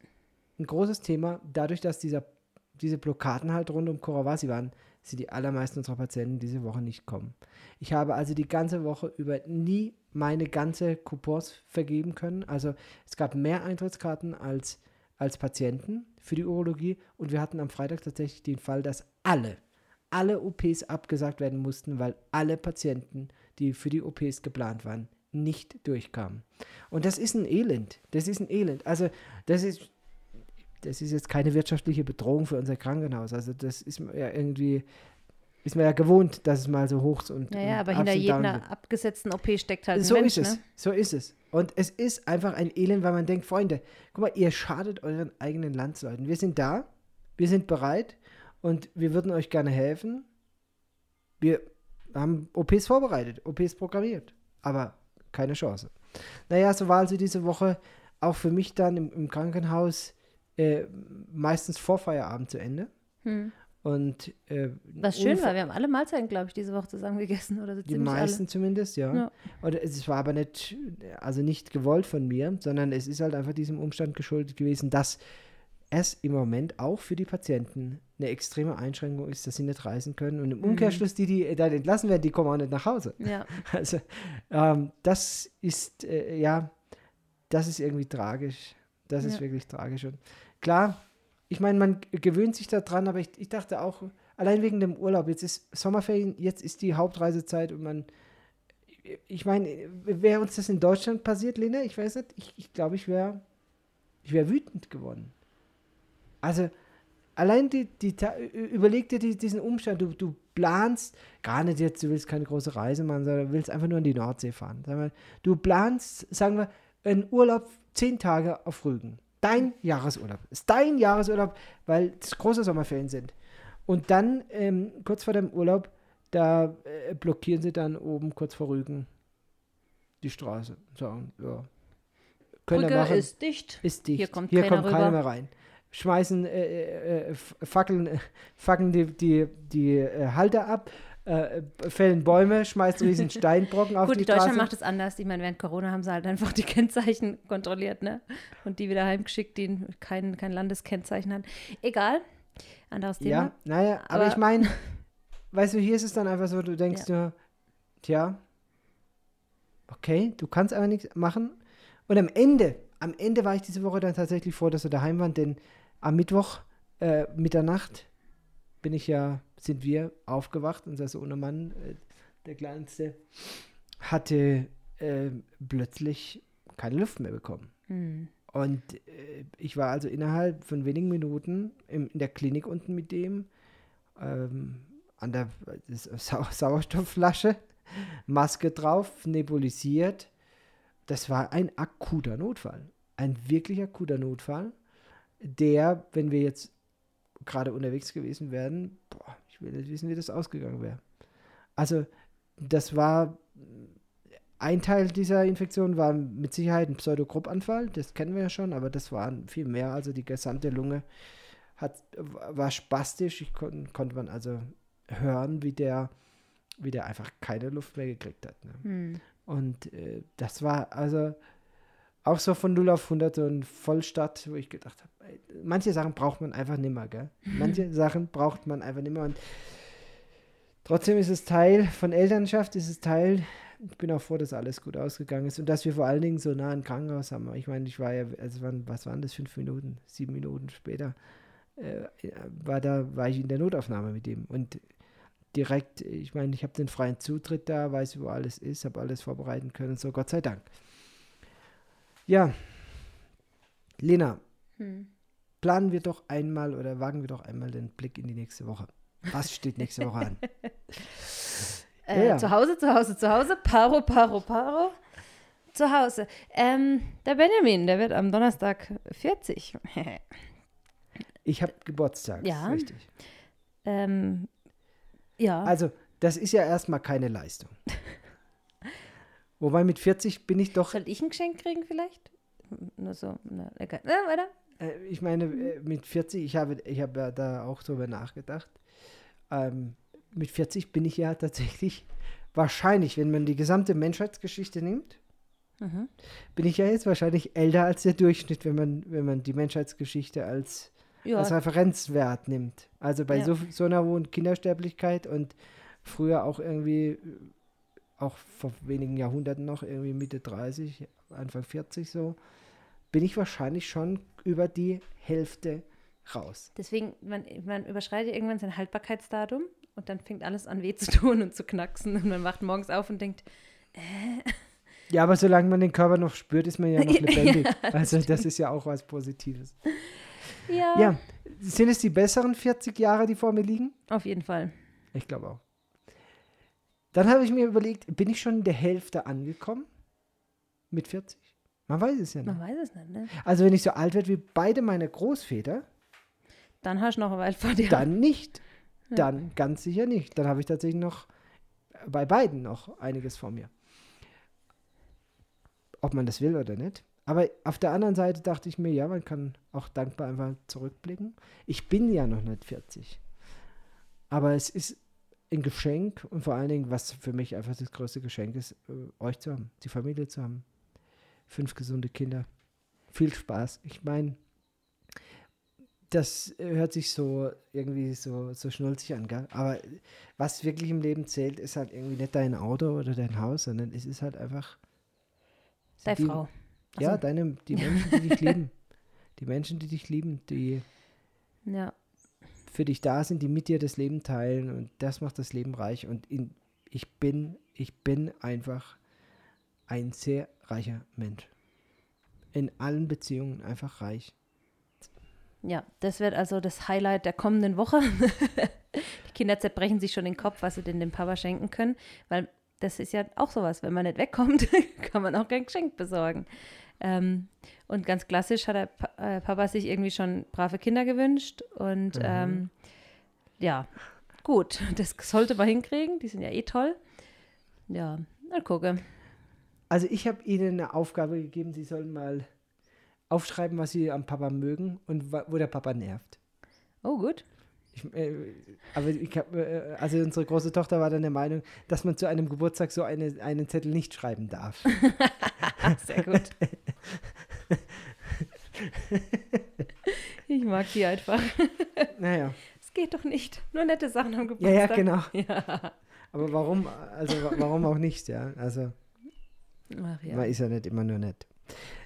[SPEAKER 1] ein großes Thema, dadurch, dass dieser, diese Blockaden halt rund um Korawasi waren, sind die allermeisten unserer Patienten diese Woche nicht kommen. Ich habe also die ganze Woche über nie meine ganze Coupons vergeben können. Also es gab mehr Eintrittskarten als, als Patienten für die Urologie und wir hatten am Freitag tatsächlich den Fall, dass alle, alle OPs abgesagt werden mussten, weil alle Patienten, die für die OPs geplant waren, nicht durchkamen. Und das ist ein Elend. Das ist ein Elend. Also das ist, das ist jetzt keine wirtschaftliche Bedrohung für unser Krankenhaus. Also das ist ja irgendwie, ist man ja gewohnt, dass es mal so hoch und
[SPEAKER 2] Ja, ja,
[SPEAKER 1] und
[SPEAKER 2] aber hinter jeder abgesetzten OP steckt halt ein
[SPEAKER 1] So
[SPEAKER 2] Mensch,
[SPEAKER 1] ist es.
[SPEAKER 2] ne?
[SPEAKER 1] So ist es. Und es ist einfach ein Elend, weil man denkt, Freunde, guck mal, ihr schadet euren eigenen Landsleuten. Wir sind da, wir sind bereit und wir würden euch gerne helfen. Wir haben OPs vorbereitet, OPs programmiert, aber keine Chance. Naja, so war also diese Woche auch für mich dann im, im Krankenhaus äh, meistens vor Feierabend zu Ende.
[SPEAKER 2] Hm.
[SPEAKER 1] Und äh,
[SPEAKER 2] Was schön war, wir haben alle Mahlzeiten, glaube ich, diese Woche zusammen gegessen. Oder so
[SPEAKER 1] Die meisten zumindest, ja.
[SPEAKER 2] Ja.
[SPEAKER 1] Und es war aber nicht, also nicht gewollt von mir, sondern es ist halt einfach diesem Umstand geschuldet gewesen, dass es im Moment auch für die Patienten eine extreme Einschränkung ist, dass sie nicht reisen können. Und im Umkehrschluss, die, die dann entlassen werden, die kommen auch nicht nach Hause.
[SPEAKER 2] Ja, [laughs]
[SPEAKER 1] Also ähm, das ist, äh, ja, das ist irgendwie tragisch. Das ist
[SPEAKER 2] Ja.
[SPEAKER 1] wirklich tragisch. Und klar, ich meine, man gewöhnt sich daran, aber ich, ich dachte auch, allein wegen dem Urlaub, jetzt ist Sommerferien, jetzt ist die Hauptreisezeit und man, ich meine, wäre uns das in Deutschland passiert, Lena, ich weiß nicht, ich, ich glaube, ich wäre ich wär wütend geworden. Also, allein die, die überleg dir die, diesen Umstand, du, du planst, gar nicht jetzt, du willst keine große Reise machen, sondern du willst einfach nur an die Nordsee fahren. Mal, du planst, sagen wir, einen Urlaub zehn Tage auf Rügen. Dein Jahresurlaub. Ist dein Jahresurlaub, weil es große Sommerferien sind. Und dann, ähm, kurz vor dem Urlaub, da äh, blockieren sie dann oben kurz vor Rügen die Straße. Sagen, ja. Könnt ihr
[SPEAKER 2] Brücke
[SPEAKER 1] machen.
[SPEAKER 2] ist dicht.
[SPEAKER 1] Ist dicht.
[SPEAKER 2] Hier kommt
[SPEAKER 1] Hier
[SPEAKER 2] keiner
[SPEAKER 1] kommt keiner mehr rein. Schmeißen äh, äh, äh, Fackeln, äh, fackeln die, die, die äh, Halter ab, fällen Bäume, schmeißen riesen [laughs] Steinbrocken auf
[SPEAKER 2] Gut,
[SPEAKER 1] die
[SPEAKER 2] Deutschland
[SPEAKER 1] Straße.
[SPEAKER 2] macht es anders. Ich meine, während Corona haben sie halt einfach die Kennzeichen kontrolliert, ne? Und die wieder heimgeschickt, die kein, kein Landeskennzeichen hatten. Egal. Anderes Thema.
[SPEAKER 1] ja, naja, aber,
[SPEAKER 2] Aber-
[SPEAKER 1] ich meine, weißt du, hier ist es dann einfach so, du denkst dir, tja, okay, du kannst aber nichts machen. Und am Ende, am Ende war ich diese Woche dann tatsächlich froh, dass wir daheim waren, denn am Mittwoch, äh, Mitternacht, bin ich ja, sind wir aufgewacht, unser Sohnemann, äh, der Kleinste, hatte äh, plötzlich keine Luft mehr bekommen. Hm. Und äh, ich war also innerhalb von wenigen Minuten im, in der Klinik unten mit dem, ähm, an der Sau [laughs] Sauerstoffflasche, Maske drauf, nebulisiert. Das war ein akuter Notfall. Ein wirklich akuter Notfall, der, wenn wir jetzt gerade unterwegs gewesen wären, boah, ich will nicht wissen, wie das ausgegangen wäre. Also, das war ein Teil dieser Infektion war mit Sicherheit ein Pseudogruppanfall, das kennen wir ja schon, aber das war viel mehr. Also die gesamte Lunge hat, war spastisch. Ich kon, konnte man also hören, wie der, wie der einfach keine Luft mehr gekriegt hat. Ne? Hm. Und äh, das war also auch so von 0 auf 100 so ein Vollstadt, wo ich gedacht habe, manche Sachen braucht man einfach nimmer, gell? Manche Sachen braucht man einfach nimmer. Und trotzdem ist es Teil von Elternschaft, ist es Teil ich bin auch froh, dass alles gut ausgegangen ist und dass wir vor allen Dingen so nah ein Krankenhaus haben. Ich meine, ich war ja, also waren, was waren das, fünf Minuten, sieben Minuten später, äh, war da, war ich in der Notaufnahme mit ihm und direkt, ich meine, ich habe den freien Zutritt da, weiß, wo alles ist, habe alles vorbereiten können, so Gott sei Dank. Ja, Lena, hm. planen wir doch einmal oder wagen wir doch einmal den Blick in die nächste Woche. Was steht nächste Woche an? [laughs]
[SPEAKER 2] Äh, ja. Zu Hause, zu Hause, zu Hause. Paro, Paro, Paro. Zu Hause. Ähm, der Benjamin, der wird am Donnerstag 40.
[SPEAKER 1] ich habe Geburtstag.
[SPEAKER 2] Ja.
[SPEAKER 1] Richtig.
[SPEAKER 2] Ähm, ja.
[SPEAKER 1] Also, das ist ja erstmal keine Leistung. [laughs] Wobei mit 40 bin ich doch.
[SPEAKER 2] Soll ich ein Geschenk kriegen vielleicht? Nur so. Na, egal. Ja, weiter.
[SPEAKER 1] Äh, ich meine, äh, mit 40, ich habe, ich habe da auch drüber nachgedacht. Ähm, mit 40 bin ich ja tatsächlich [laughs] wahrscheinlich, wenn man die gesamte Menschheitsgeschichte nimmt, mhm. bin ich ja jetzt wahrscheinlich älter als der Durchschnitt, wenn man, wenn man die Menschheitsgeschichte als, ja. als Referenzwert nimmt. Also bei ja. so, so einer hohen Kindersterblichkeit und früher auch irgendwie, auch vor wenigen Jahrhunderten noch, irgendwie Mitte 30, Anfang 40 so, bin ich wahrscheinlich schon über die Hälfte raus.
[SPEAKER 2] Deswegen, man, man überschreitet irgendwann sein Haltbarkeitsdatum und dann fängt alles an weh zu tun und zu knacksen. Und man wacht morgens auf und denkt, äh.
[SPEAKER 1] Ja, aber solange man den Körper noch spürt, ist man ja noch [laughs] lebendig. ja, also das ist ja auch was Positives.
[SPEAKER 2] Ja.
[SPEAKER 1] Ja. Sind es die besseren 40 Jahre, die vor mir liegen?
[SPEAKER 2] Auf jeden Fall.
[SPEAKER 1] Ich glaube auch. Dann habe ich mir überlegt, bin ich schon in der Hälfte angekommen? Mit 40? Man weiß es ja nicht.
[SPEAKER 2] Man weiß es nicht, ne?
[SPEAKER 1] Also wenn ich so alt werde wie beide meine Großväter.
[SPEAKER 2] Dann hast du noch eine Weile vor dir.
[SPEAKER 1] Dann nicht. Dann ganz sicher nicht. Dann habe ich tatsächlich noch bei beiden noch einiges vor mir. Ob man das will oder nicht. Aber auf der anderen Seite dachte ich mir, ja, man kann auch dankbar einfach zurückblicken. Ich bin ja noch nicht 40. Aber es ist ein Geschenk und vor allen Dingen, was für mich einfach das größte Geschenk ist, äh, euch zu haben, die Familie zu haben. Fünf gesunde Kinder. Viel Spaß. Ich meine, das hört sich so irgendwie so, so schnulzig an, gell? Aber was wirklich im Leben zählt, ist halt irgendwie nicht dein Auto oder dein Haus, sondern es ist halt einfach.
[SPEAKER 2] Deine die, Frau.
[SPEAKER 1] Also. Ja, deine, die [laughs] Menschen, die dich lieben. Die Menschen, die dich lieben, die
[SPEAKER 2] ja.
[SPEAKER 1] Für dich da sind, die mit dir das Leben teilen und das macht das Leben reich. Und in, ich bin, ich bin einfach ein sehr reicher Mensch. In allen Beziehungen einfach reich.
[SPEAKER 2] Ja, das wird also das Highlight der kommenden Woche. [laughs] die Kinder zerbrechen sich schon den Kopf, was sie denn dem Papa schenken können, weil das ist ja auch sowas, wenn man nicht wegkommt, [laughs] kann man auch kein Geschenk besorgen. Ähm, und ganz klassisch hat der äh, Papa sich irgendwie schon brave Kinder gewünscht und mhm. ähm, ja, gut, [laughs] das sollte man hinkriegen, die sind ja eh toll. Ja, mal gucken.
[SPEAKER 1] Also ich habe ihnen eine Aufgabe gegeben, sie sollen mal aufschreiben, was sie am Papa mögen und wo der Papa nervt.
[SPEAKER 2] Oh, gut.
[SPEAKER 1] Ich, äh, aber ich hab, äh, also unsere große Tochter war dann der Meinung, dass man zu einem Geburtstag so eine, einen Zettel nicht schreiben darf. [laughs]
[SPEAKER 2] Sehr gut. [laughs] [laughs] ich mag die einfach. [laughs]
[SPEAKER 1] Naja.
[SPEAKER 2] Es geht doch nicht. Nur nette Sachen am
[SPEAKER 1] Geburtstag. Ja, ja, genau. [laughs] Ja. Aber warum, also warum auch nicht, ja? Also Ach, ja. man ist ja nicht immer nur nett.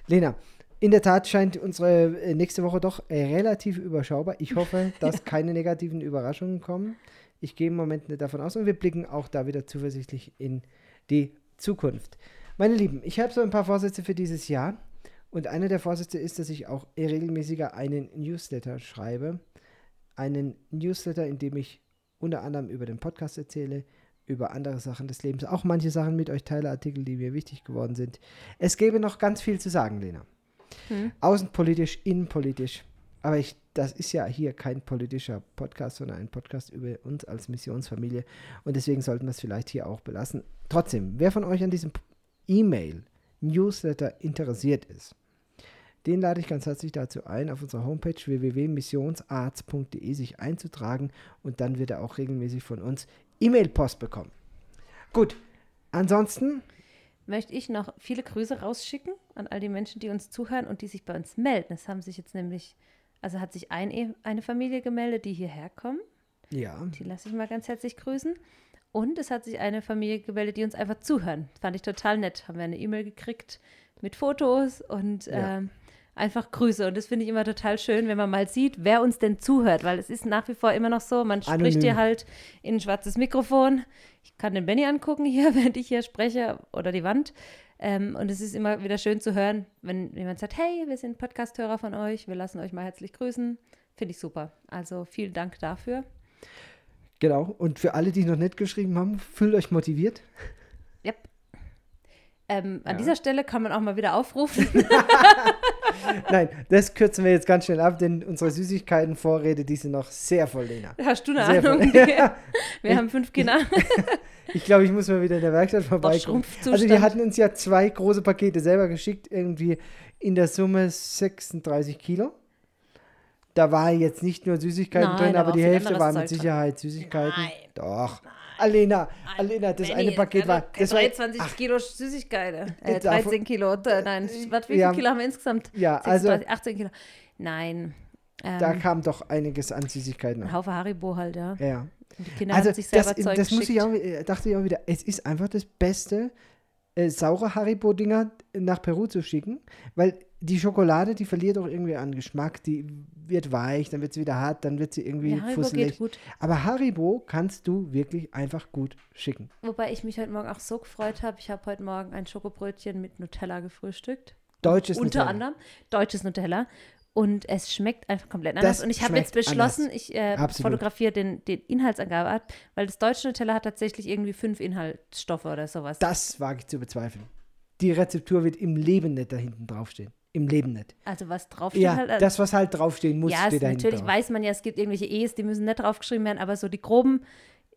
[SPEAKER 1] Lena, in der Tat scheint unsere äh, nächste Woche doch äh, relativ überschaubar. Ich hoffe, dass keine negativen Überraschungen kommen. Ich gehe im Moment nicht davon aus und wir blicken auch da wieder zuversichtlich in die Zukunft. Meine Lieben, ich habe so ein paar Vorsätze für dieses Jahr Und einer der Vorsätze ist, dass ich auch regelmäßiger einen Newsletter schreibe. Einen Newsletter, in dem ich unter anderem über den Podcast erzähle, über andere Sachen des Lebens, auch manche Sachen mit euch teile, Artikel, die mir wichtig geworden sind. Es gäbe noch ganz viel zu sagen, Lena. Hm. Außenpolitisch, innenpolitisch. Aber ich, das ist ja hier kein politischer Podcast, sondern ein Podcast über uns als Missionsfamilie. Und deswegen sollten wir es vielleicht hier auch belassen. Trotzdem, wer von euch an diesem E-Mail, Newsletter interessiert ist, den lade ich ganz herzlich dazu ein, auf unserer Homepage www.missionsarzt.de sich einzutragen und dann wird er auch regelmäßig von uns E-Mail-Post bekommen. Gut, ansonsten
[SPEAKER 2] möchte ich noch viele Grüße rausschicken an all die Menschen, die uns zuhören und die sich bei uns melden. Es haben sich jetzt nämlich, also hat sich ein, eine Familie gemeldet, die hierher kommen.
[SPEAKER 1] Ja.
[SPEAKER 2] Die lasse ich mal ganz herzlich grüßen. Und es hat sich eine Familie gemeldet, die uns einfach zuhören. Fand ich total nett. Haben wir eine E-Mail gekriegt mit Fotos und ja. ähm, einfach Grüße. Und das finde ich immer total schön, wenn man mal sieht, wer uns denn zuhört, weil es ist nach wie vor immer noch so, man Anonym. spricht dir halt in ein schwarzes Mikrofon. Ich kann den Benny angucken hier, [laughs] während ich hier spreche oder die Wand. Ähm, und es ist immer wieder schön zu hören, wenn jemand sagt, hey, wir sind Podcasthörer von euch, wir lassen euch mal herzlich grüßen. Finde ich super. Also vielen Dank dafür.
[SPEAKER 1] Genau. Und für alle, die noch nicht geschrieben haben, fühlt euch motiviert.
[SPEAKER 2] Yep. Ähm, an ja. dieser Stelle kann man auch mal wieder aufrufen. [laughs] [laughs]
[SPEAKER 1] Nein, das kürzen wir jetzt ganz schnell ab, denn unsere Süßigkeiten-Vorräte, die sind noch sehr voll, Lena.
[SPEAKER 2] Hast du eine sehr Ahnung? [laughs] wir ich, haben fünf Kinder.
[SPEAKER 1] Ich, [laughs] ich glaube, ich muss mal wieder in der Werkstatt vorbeikommen. Also die hatten uns ja zwei große Pakete selber geschickt, irgendwie in der Summe 36 Kilo. Da war jetzt nicht nur Süßigkeiten Nein, drin, aber die Hälfte war mit Sicherheit Süßigkeiten. Nein. Doch. Alena, Alena, das Benny, eine Paket war.
[SPEAKER 2] Das 23 war, Kilo Süßigkeiten. Äh, 13 Kilo. Nein, was, wie viel Kilo haben wir insgesamt?
[SPEAKER 1] Ja, 36, also.
[SPEAKER 2] 18 Kilo. Nein.
[SPEAKER 1] Ähm, da kam doch einiges an Süßigkeiten.
[SPEAKER 2] Ein Haufe Haribo halt, ja.
[SPEAKER 1] Ja.
[SPEAKER 2] Und die Kinder also haben sich selber
[SPEAKER 1] das,
[SPEAKER 2] Zeug
[SPEAKER 1] das muss ich auch, äh, dachte ich auch wieder, es ist einfach das Beste, äh, saure Haribo-Dinger nach Peru zu schicken, weil die Schokolade, die verliert auch irgendwie an Geschmack, die wird weich, dann wird sie wieder hart, dann wird sie irgendwie ja, Haribo fusselig. Geht gut. Aber Haribo kannst du wirklich einfach gut schicken.
[SPEAKER 2] Wobei ich mich heute Morgen auch so gefreut habe. Ich habe heute Morgen ein Schokobrötchen mit Nutella gefrühstückt.
[SPEAKER 1] Deutsches
[SPEAKER 2] Unter
[SPEAKER 1] Nutella.
[SPEAKER 2] anderem deutsches Nutella. Und es schmeckt einfach komplett anders. Das und ich habe jetzt beschlossen, anders. ich äh, fotografiere den, den Inhaltsangabe ab, weil das deutsche Nutella hat tatsächlich irgendwie fünf Inhaltsstoffe oder sowas.
[SPEAKER 1] Das wage ich zu bezweifeln. Die Rezeptur wird im Leben nicht da hinten draufstehen. Im Leben nicht.
[SPEAKER 2] Also was draufsteht
[SPEAKER 1] ja,
[SPEAKER 2] halt.
[SPEAKER 1] Also das, was halt draufstehen muss,
[SPEAKER 2] ja,
[SPEAKER 1] steht
[SPEAKER 2] da
[SPEAKER 1] natürlich
[SPEAKER 2] drauf. weiß man ja, es gibt irgendwelche E's, die müssen nicht draufgeschrieben werden, aber so die groben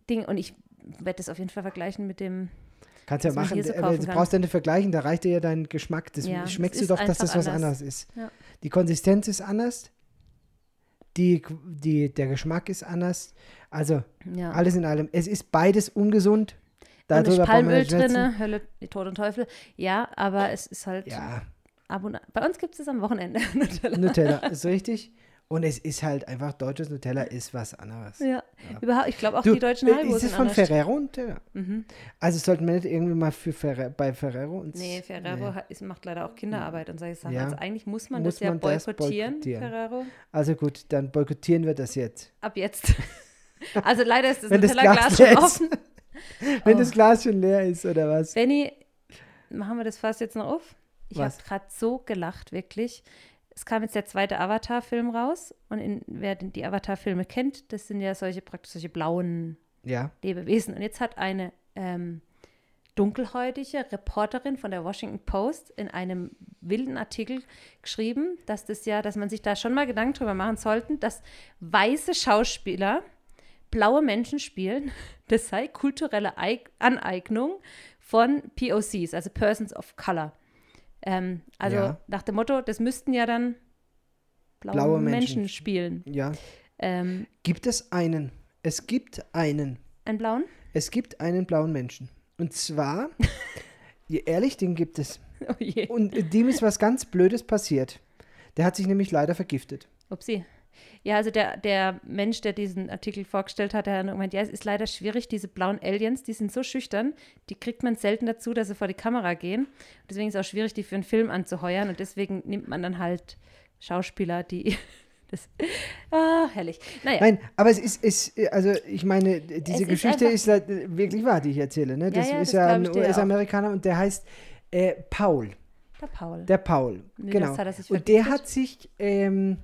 [SPEAKER 2] Dinge, und ich werde das auf jeden Fall vergleichen mit dem
[SPEAKER 1] Kannst ja machen, so du brauchst ja nicht vergleichen, da reicht dir ja dein Geschmack. Das ja, schmeckst du doch, dass das was anders, ist. Ja. Die Konsistenz ist anders, die, die, der Geschmack ist anders. Also ja. alles in allem. Es ist beides ungesund.
[SPEAKER 2] Da ist Palmöl drin, Hölle, Tod und Teufel. Ja, aber es ist halt.
[SPEAKER 1] Ja.
[SPEAKER 2] Bei uns gibt es am Wochenende [laughs]
[SPEAKER 1] Nutella. Nutella, ist richtig. Und es ist halt einfach, deutsches Nutella ist was anderes.
[SPEAKER 2] Ja, ja. überhaupt, ich glaube auch du, die deutschen Haribo
[SPEAKER 1] Ist es von. Ferrero Nutella? Mhm. Also sollten wir nicht irgendwie mal für Ferre bei Ferrero uns...
[SPEAKER 2] Nee, Ferrero nee. Ist, macht leider auch Kinderarbeit und solche Sachen. Ja. Also eigentlich muss man muss das ja man boykottieren, das boykottieren, Ferrero.
[SPEAKER 1] Also gut, dann boykottieren wir das jetzt.
[SPEAKER 2] Ab jetzt. [laughs] also leider ist das Nutella-Glas schon offen. [laughs]
[SPEAKER 1] Wenn oh. das Glas schon leer ist, oder was?
[SPEAKER 2] Benny, machen wir das fast jetzt noch auf? Ich habe gerade so gelacht, wirklich es kam jetzt der zweite Avatar-Film raus und in, wer die Avatar-Filme kennt, das sind ja solche praktisch solche blauen
[SPEAKER 1] ja.
[SPEAKER 2] Lebewesen. Und jetzt hat eine ähm, dunkelhäutige Reporterin von der Washington Post in einem wilden Artikel geschrieben, dass das ja, dass man sich da schon mal Gedanken drüber machen sollte, dass weiße Schauspieler blaue Menschen spielen, [laughs] das sei kulturelle Aneignung von POCs, also Persons of Color. Ähm, also ja. nach dem Motto, das müssten ja dann blaue, blaue Menschen. Menschen. spielen.
[SPEAKER 1] Ja. Ähm, gibt es einen? Es gibt einen.
[SPEAKER 2] Einen blauen?
[SPEAKER 1] Es gibt einen blauen Menschen. Und zwar, [laughs] ehrlich, den gibt es.
[SPEAKER 2] Oh.
[SPEAKER 1] Und dem ist was ganz Blödes passiert. Der hat sich nämlich leider vergiftet.
[SPEAKER 2] Upsi. Ja, also der, der Mensch, der diesen Artikel vorgestellt hat, der hat gemeint, ja, es ist leider schwierig, diese blauen Aliens, die sind so schüchtern, die kriegt man selten dazu, dass sie vor die Kamera gehen. deswegen ist es auch schwierig, die für einen Film anzuheuern. Und deswegen nimmt man dann halt Schauspieler, die [laughs] das, ah, herrlich. Naja.
[SPEAKER 1] Nein, aber es ist, ist also ich meine, diese es Geschichte ist, ist, wirklich wahr, die ich erzähle. Ne? Das ja, ja, ist das ja ein US-Amerikaner und der heißt äh, Paul.
[SPEAKER 2] Der Paul.
[SPEAKER 1] Der Paul,
[SPEAKER 2] Nee,
[SPEAKER 1] genau.
[SPEAKER 2] er
[SPEAKER 1] Und der hat sich, ähm,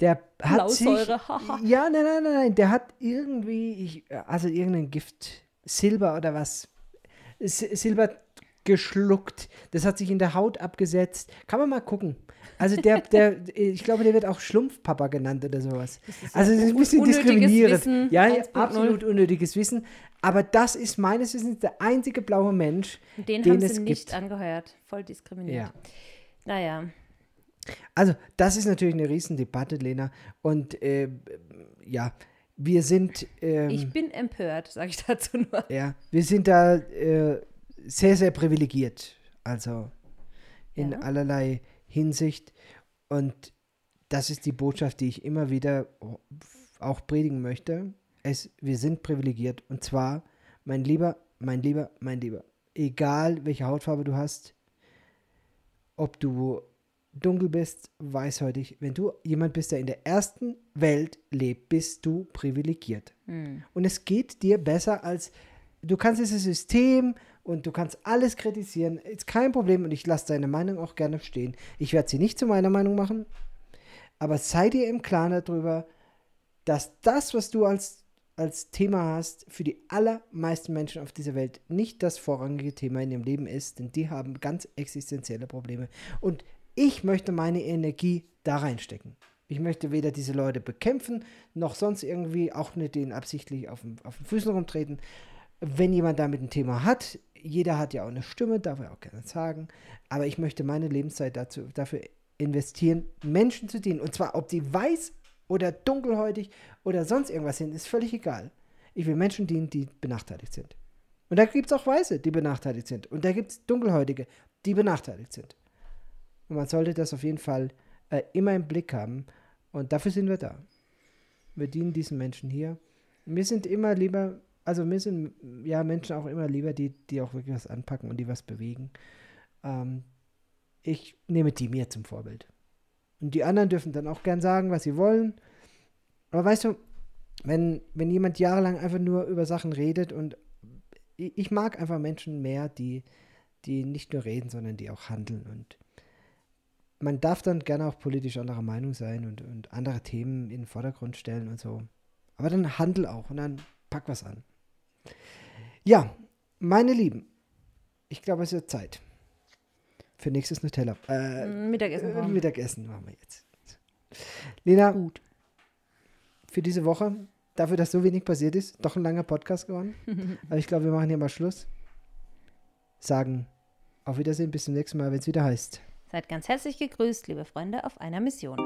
[SPEAKER 1] der hat sich,
[SPEAKER 2] Blausäure, haha.
[SPEAKER 1] ja, nein, nein, nein, nein, der hat irgendwie, ich, also irgendein Gift, Silber oder was, S Silber geschluckt, das hat sich in der Haut abgesetzt. Kann man mal gucken. Also der, [laughs] der, ich glaube, der wird auch Schlumpfpapa genannt oder sowas. Also das ist ein bisschen diskriminierend.
[SPEAKER 2] Wissen
[SPEAKER 1] ja,
[SPEAKER 2] 1.0.
[SPEAKER 1] absolut unnötiges Wissen. Aber das ist meines Wissens der einzige blaue Mensch,
[SPEAKER 2] Den,
[SPEAKER 1] den
[SPEAKER 2] haben
[SPEAKER 1] es
[SPEAKER 2] sie nicht
[SPEAKER 1] gibt.
[SPEAKER 2] angeheuert. Voll diskriminiert.
[SPEAKER 1] Ja.
[SPEAKER 2] Naja.
[SPEAKER 1] Also, das ist natürlich eine Riesendebatte, Lena. Und äh, ja, wir sind, ähm,
[SPEAKER 2] Ich bin empört, sage ich [laughs] dazu nur.
[SPEAKER 1] ja, wir sind da äh, sehr, sehr privilegiert. Also in
[SPEAKER 2] Ja.
[SPEAKER 1] allerlei Hinsicht. Und das ist die Botschaft, die ich immer wieder auch predigen möchte. Es, wir sind privilegiert. Und zwar, mein Lieber, mein Lieber, mein Lieber, egal welche Hautfarbe du hast, ob du dunkel bist, weißhäutig, wenn du jemand bist, der in der ersten Welt lebt, bist du privilegiert.
[SPEAKER 2] Hm.
[SPEAKER 1] Und es geht dir besser als, du kannst dieses System und du kannst alles kritisieren, ist kein Problem und ich lasse deine Meinung auch gerne stehen. Ich werde sie nicht zu meiner Meinung machen, aber sei dir im Klaren darüber, dass das, was du als, als Thema hast, für die allermeisten Menschen auf dieser Welt nicht das vorrangige Thema in ihrem Leben ist, denn die haben ganz existenzielle Probleme. Und ich möchte meine Energie da reinstecken. Ich möchte weder diese Leute bekämpfen, noch sonst irgendwie auch nicht denen absichtlich auf den, auf den Füßen rumtreten. Wenn jemand damit ein Thema hat, jeder hat ja auch eine Stimme, darf er auch gerne sagen, aber ich möchte meine Lebenszeit dazu, dafür investieren, Menschen zu dienen. Und zwar, ob die weiß oder dunkelhäutig oder sonst irgendwas sind, ist völlig egal. Ich will Menschen dienen, die benachteiligt sind. Und da gibt es auch Weiße, die benachteiligt sind. Und da gibt es Dunkelhäutige, die benachteiligt sind. Und man sollte das auf jeden Fall äh, immer im Blick haben. Und dafür sind wir da. Wir dienen diesen Menschen hier. Wir sind immer lieber, also mir sind ja Menschen auch immer lieber, die, die auch wirklich was anpacken und die was bewegen. Ähm, ich nehme die mir zum Vorbild. Und die anderen dürfen dann auch gern sagen, was sie wollen. Aber weißt du, wenn, wenn jemand jahrelang einfach nur über Sachen redet und ich, ich mag einfach Menschen mehr, die, die nicht nur reden, sondern die auch handeln. Und man darf dann gerne auch politisch anderer Meinung sein und, und andere Themen in den Vordergrund stellen und so. Aber dann handel auch und dann pack was an. Ja, meine Lieben, ich glaube, es wird Zeit für nächstes Nutella. Äh,
[SPEAKER 2] Mittagessen.
[SPEAKER 1] äh,
[SPEAKER 2] machen.
[SPEAKER 1] Mittagessen machen wir jetzt. Lena,
[SPEAKER 2] Gut.
[SPEAKER 1] für diese Woche, dafür, dass so wenig passiert ist, doch ein langer Podcast geworden. [laughs] Aber ich glaube, wir machen hier mal Schluss. Sagen auf Wiedersehen, bis zum nächsten Mal, wenn es wieder heißt.
[SPEAKER 2] Seid ganz herzlich gegrüßt, liebe Freunde, auf einer Mission.